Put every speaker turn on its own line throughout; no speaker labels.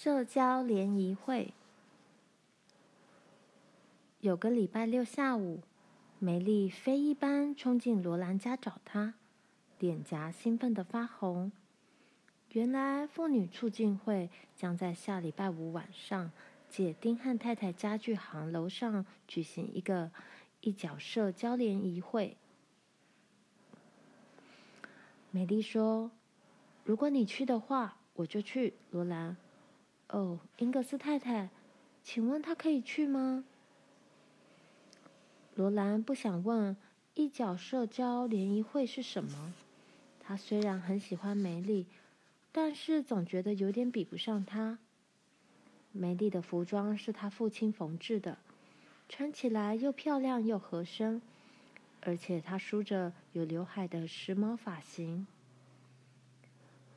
社交联谊会。有个礼拜六下午，梅丽飞一般冲进罗兰家找她，脸颊兴奋的发红。原来妇女促进会将在下礼拜五晚上借丁汉太太家具行楼上举行一个一角社交联谊会。美丽说：“如果你去的话，我就去。”罗兰，哦，英格斯太太，请问她可以去吗？罗兰不想问一角社交联谊会是什么。他虽然很喜欢梅丽，但是总觉得有点比不上她。梅丽的服装是她父亲缝制的，穿起来又漂亮又合身，而且她梳着有刘海的时髦发型。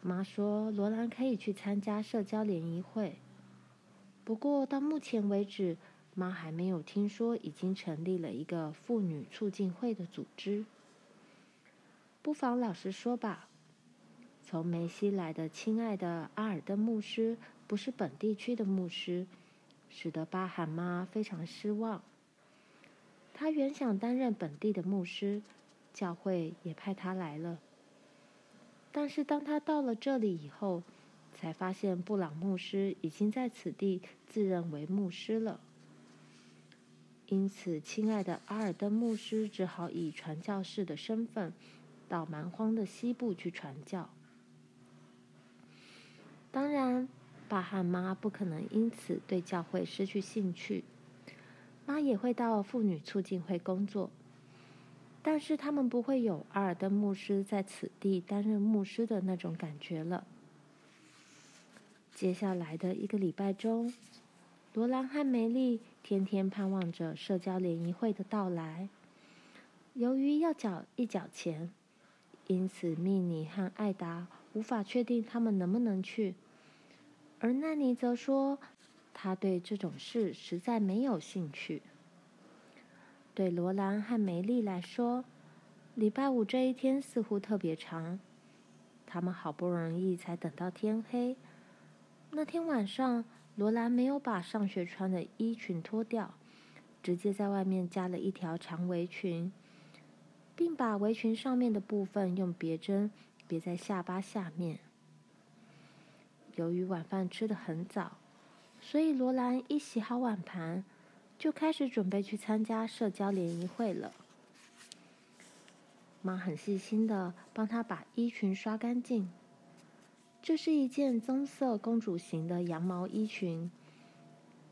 妈说罗兰可以去参加社交联谊会，不过到目前为止。妈还没有听说已经成立了一个妇女促进会的组织。不妨老实说吧，从梅西来的亲爱的阿尔登牧师不是本地区的牧师，使得巴罕妈非常失望。她原想担任本地的牧师，教会也派他来了。但是当他到了这里以后，才发现布朗牧师已经在此地自认为牧师了。因此，亲爱的阿尔登牧师只好以传教士的身份到蛮荒的西部去传教。当然，巴和妈不可能因此对教会失去兴趣。妈也会到妇女促进会工作，但是他们不会有阿尔登牧师在此地担任牧师的那种感觉了。接下来的一个礼拜中，罗兰和梅丽天天盼望着社交联谊会的到来。由于要缴一角钱，因此蜜妮和艾达无法确定他们能不能去。而奈尼则说，他对这种事实在没有兴趣。对罗兰和梅丽来说，礼拜五这一天似乎特别长。他们好不容易才等到天黑。那天晚上，罗兰没有把上学穿的衣裙脱掉，直接在外面加了一条长围裙，并把围裙上面的部分用别针别在下巴下面。由于晚饭吃得很早，所以罗兰一洗好碗盘，就开始准备去参加社交联谊会了。妈很细心的帮她把衣裙刷干净。这是一件棕色公主型的羊毛衣裙，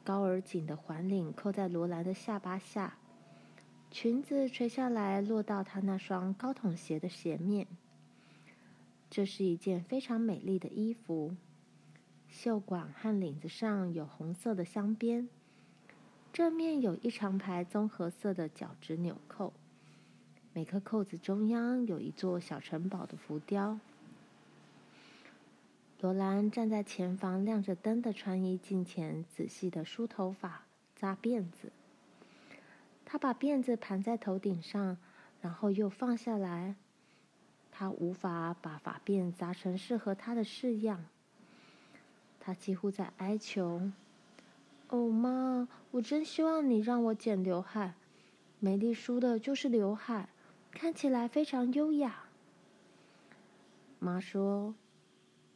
高而紧的环领扣在罗兰的下巴下，裙子垂下来落到她那双高筒鞋的鞋面。这是一件非常美丽的衣服，袖管和领子上有红色的镶边，正面有一长排棕褐色的角质纽扣，每颗扣子中央有一座小城堡的浮雕。罗兰站在前方亮着灯的穿衣镜前，仔细的梳头发、扎辫子。她把辫子盘在头顶上，然后又放下来。她无法把发辫扎成适合她的式样。她几乎在哀求：“哦，妈，我真希望你让我剪刘海。梅丽梳的就是刘海，看起来非常优雅。”妈说。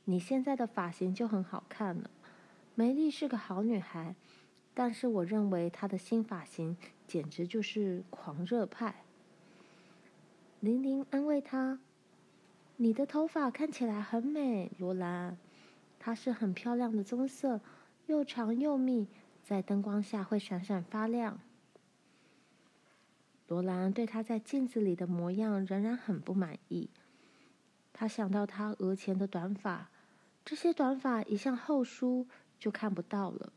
你现在的发型就很好看了。梅丽是个好女孩，但是我认为她的新发型简直就是狂热派。玲玲安慰她：“你的头发看起来很美，罗兰，它是很漂亮的棕色，又长又密，在灯光下会闪闪发亮。”罗兰对她在镜子里的模样仍然很不满意。她想到她额前的短发。这些短发一向后梳，就看不到了。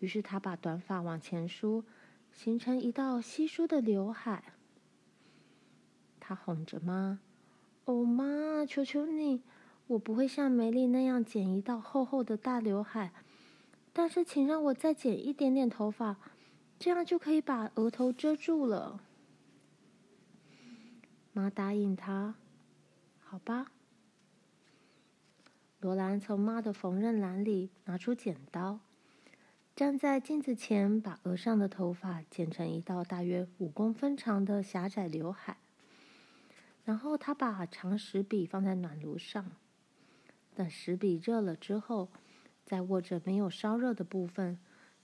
于是他把短发往前梳，形成一道稀疏的刘海。他哄着妈：“哦，妈，求求你，我不会像梅丽那样剪一道厚厚的大刘海，但是请让我再剪一点点头发，这样就可以把额头遮住了。”妈答应他：“好吧。”罗兰从妈的缝纫篮里拿出剪刀，站在镜子前，把额上的头发剪成一道大约五公分长的狭窄刘海。然后他把长石笔放在暖炉上，等石笔热了之后，再握着没有烧热的部分，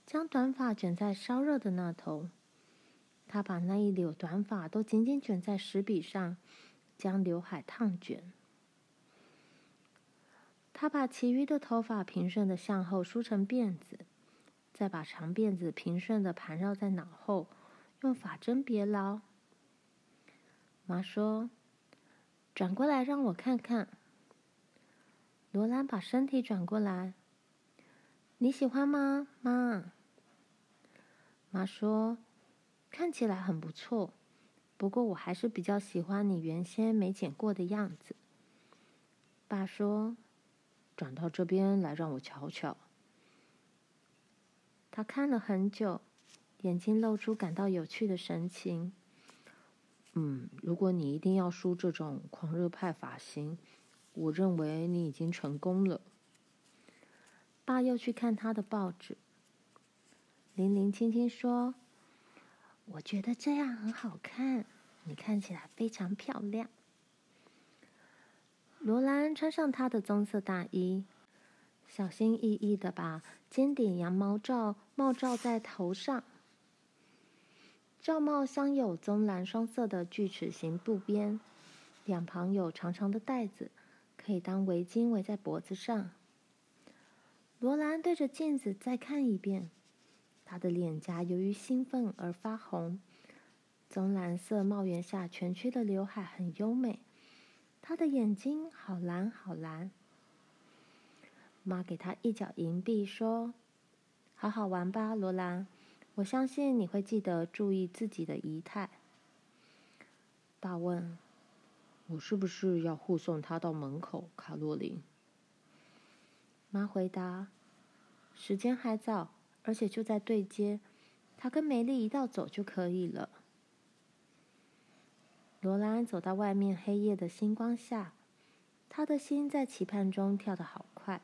将短发卷在烧热的那头。他把那一绺短发都紧紧卷在石笔上，将刘海烫卷。他把其余的头发平顺的向后梳成辫子，再把长辫子平顺的盘绕在脑后，用发针别牢。妈说：“转过来让我看看。”罗兰把身体转过来。“你喜欢吗，妈？”妈说：“看起来很不错，不过我还是比较喜欢你原先没剪过的样子。”爸说。转到这边来，让我瞧瞧。他看了很久，眼睛露出感到有趣的神情。嗯，如果你一定要梳这种狂热派发型，我认为你已经成功了。爸又去看他的报纸。玲玲轻轻说：“我觉得这样很好看，你看起来非常漂亮。”罗兰穿上她的棕色大衣，小心翼翼地把尖顶羊毛罩帽罩在头上。罩帽镶有棕蓝双色的锯齿形布边，两旁有长长的带子，可以当围巾围在脖子上。罗兰对着镜子再看一遍，她的脸颊由于兴奋而发红。棕蓝色帽檐下蜷曲的刘海很优美。他的眼睛好蓝好蓝。妈给他一角银币，说：“好好玩吧，罗兰。我相信你会记得注意自己的仪态。”爸问：“我是不是要护送他到门口，卡洛琳？”妈回答：“时间还早，而且就在对街，他跟梅丽一道走就可以了。”罗兰走到外面黑夜的星光下，他的心在期盼中跳得好快，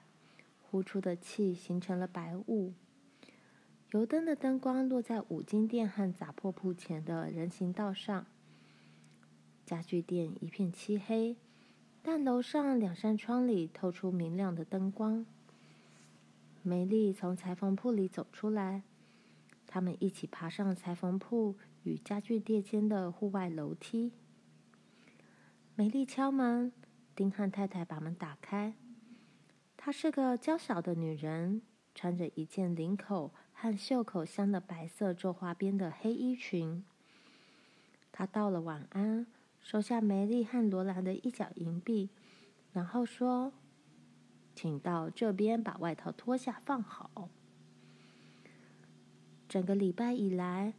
呼出的气形成了白雾。油灯的灯光落在五金店和杂货铺前的人行道上，家具店一片漆黑，但楼上两扇窗里透出明亮的灯光。梅丽从裁缝铺里走出来，他们一起爬上裁缝铺与家具店间的户外楼梯。梅丽敲门，丁汉太太把门打开。她是个娇小的女人，穿着一件领口和袖口镶的白色皱花边的黑衣裙。她道了晚安，收下梅丽和罗兰的一角银币，然后说：“请到这边把外套脱下放好。”整个礼拜以来，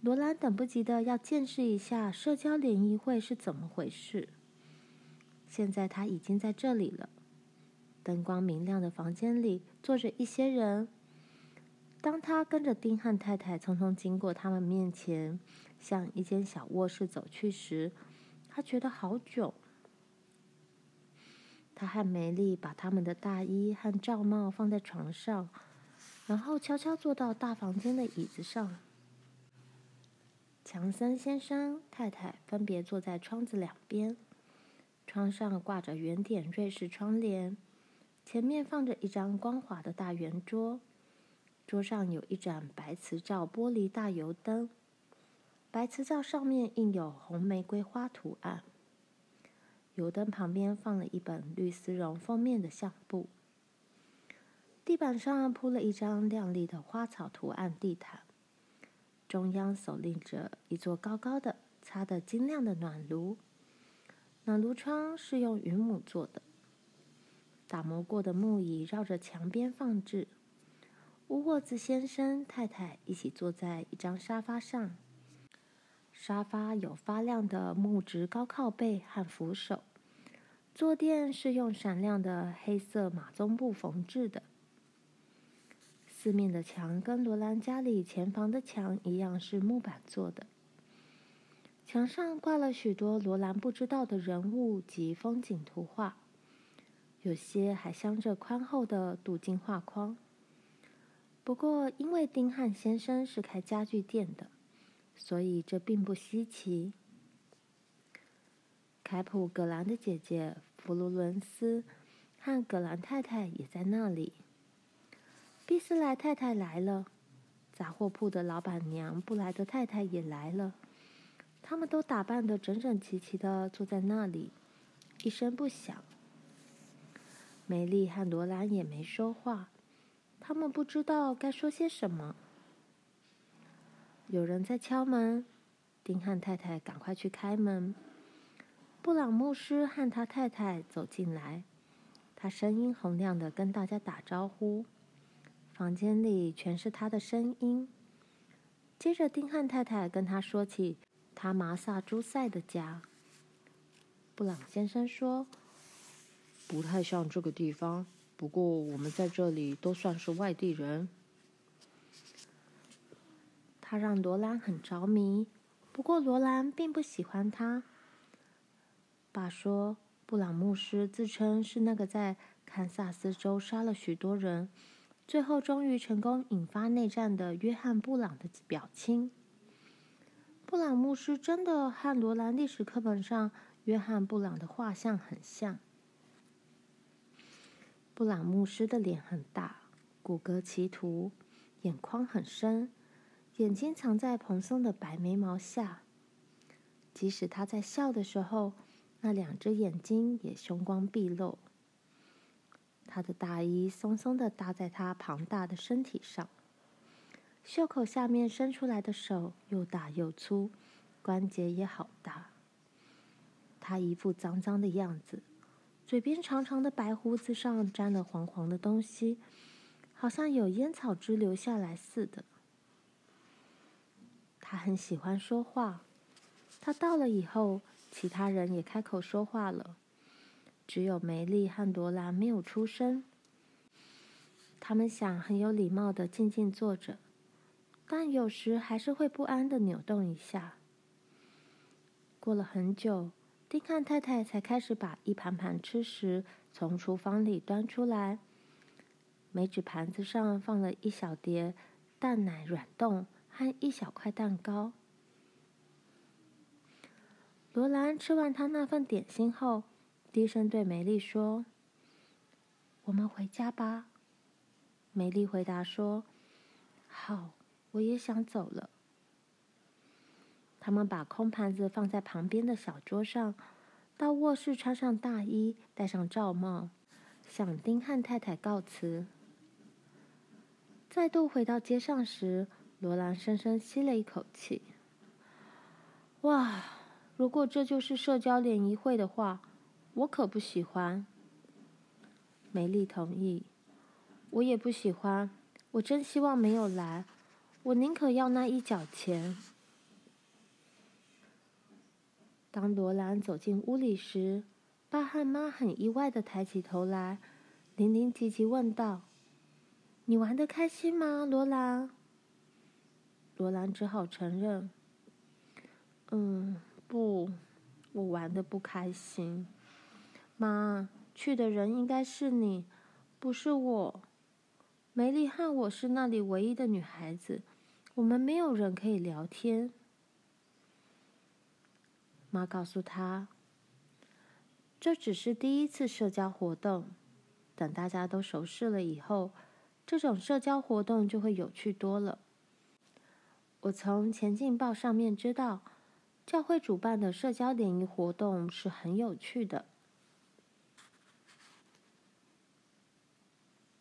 罗兰等不及的要见识一下社交联谊会是怎么回事。现在他已经在这里了。灯光明亮的房间里坐着一些人。当他跟着丁汉太太匆匆经过他们面前，向一间小卧室走去时，他觉得好久。他和梅丽把他们的大衣和罩帽放在床上，然后悄悄坐到大房间的椅子上。强森先生、太太分别坐在窗子两边，窗上挂着圆点瑞士窗帘，前面放着一张光滑的大圆桌，桌上有一盏白瓷罩玻璃大油灯，白瓷罩上面印有红玫瑰花图案。油灯旁边放了一本绿丝绒封面的相簿，地板上铺了一张亮丽的花草图案地毯。中央耸立着一座高高的、擦得晶亮的暖炉，暖炉窗是用云母做的。打磨过的木椅绕着墙边放置。乌沃兹先生、太太一起坐在一张沙发上，沙发有发亮的木质高靠背和扶手，坐垫是用闪亮的黑色马鬃布缝制的。四面的墙跟罗兰家里前房的墙一样是木板做的。墙上挂了许多罗兰不知道的人物及风景图画，有些还镶着宽厚的镀金画框。不过，因为丁汉先生是开家具店的，所以这并不稀奇。凯普·葛兰的姐姐弗罗伦斯和葛兰太太也在那里。毕斯莱太太来了，杂货铺的老板娘布莱德太太也来了。他们都打扮得整整齐齐的坐在那里，一声不响。梅丽和罗兰也没说话。他们不知道该说些什么。有人在敲门，丁汉太太赶快去开门。布朗牧师和他太太走进来，他声音洪亮的跟大家打招呼，房间里全是他的声音。接着，丁汉太太跟他说起他马萨诸塞的家。布朗先生说：“不太像这个地方。”不过，我们在这里都算是外地人。他让罗兰很着迷，不过罗兰并不喜欢他。爸说，布朗牧师自称是那个在堪萨斯州杀了许多人，最后终于成功引发内战的约翰·布朗的表亲。布朗牧师真的和罗兰历史课本上约翰·布朗的画像很像。布朗牧师的脸很大，骨骼奇突，眼眶很深，眼睛藏在蓬松的白眉毛下。即使他在笑的时候，那两只眼睛也凶光毕露。他的大衣松松的搭在他庞大的身体上，袖口下面伸出来的手又大又粗，关节也好大。他一副脏脏的样子。嘴边长长的白胡子上沾了黄黄的东西，好像有烟草汁流下来似的。他很喜欢说话。他到了以后，其他人也开口说话了，只有梅丽和罗兰没有出声。他们想很有礼貌的静静坐着，但有时还是会不安的扭动一下。过了很久。丁汉太太才开始把一盘盘吃食从厨房里端出来，每只盘子上放了一小碟蛋奶软冻和一小块蛋糕。罗兰吃完他那份点心后，低声对梅丽说：“我们回家吧。”梅丽回答说：“好，我也想走了。”他们把空盘子放在旁边的小桌上，到卧室穿上大衣，戴上罩帽，向丁汉太太告辞。再度回到街上时，罗兰深深吸了一口气。哇，如果这就是社交联谊会的话，我可不喜欢。梅丽同意，我也不喜欢。我真希望没有来，我宁可要那一角钱。当罗兰走进屋里时，爸和妈很意外的抬起头来，伶伶俐俐问道：“你玩得开心吗，罗兰？”罗兰只好承认：“嗯，不，我玩的不开心。妈，去的人应该是你，不是我。梅丽和我是那里唯一的女孩子，我们没有人可以聊天。”妈告诉他：“这只是第一次社交活动，等大家都熟识了以后，这种社交活动就会有趣多了。我从《前进报》上面知道，教会主办的社交联谊活动是很有趣的。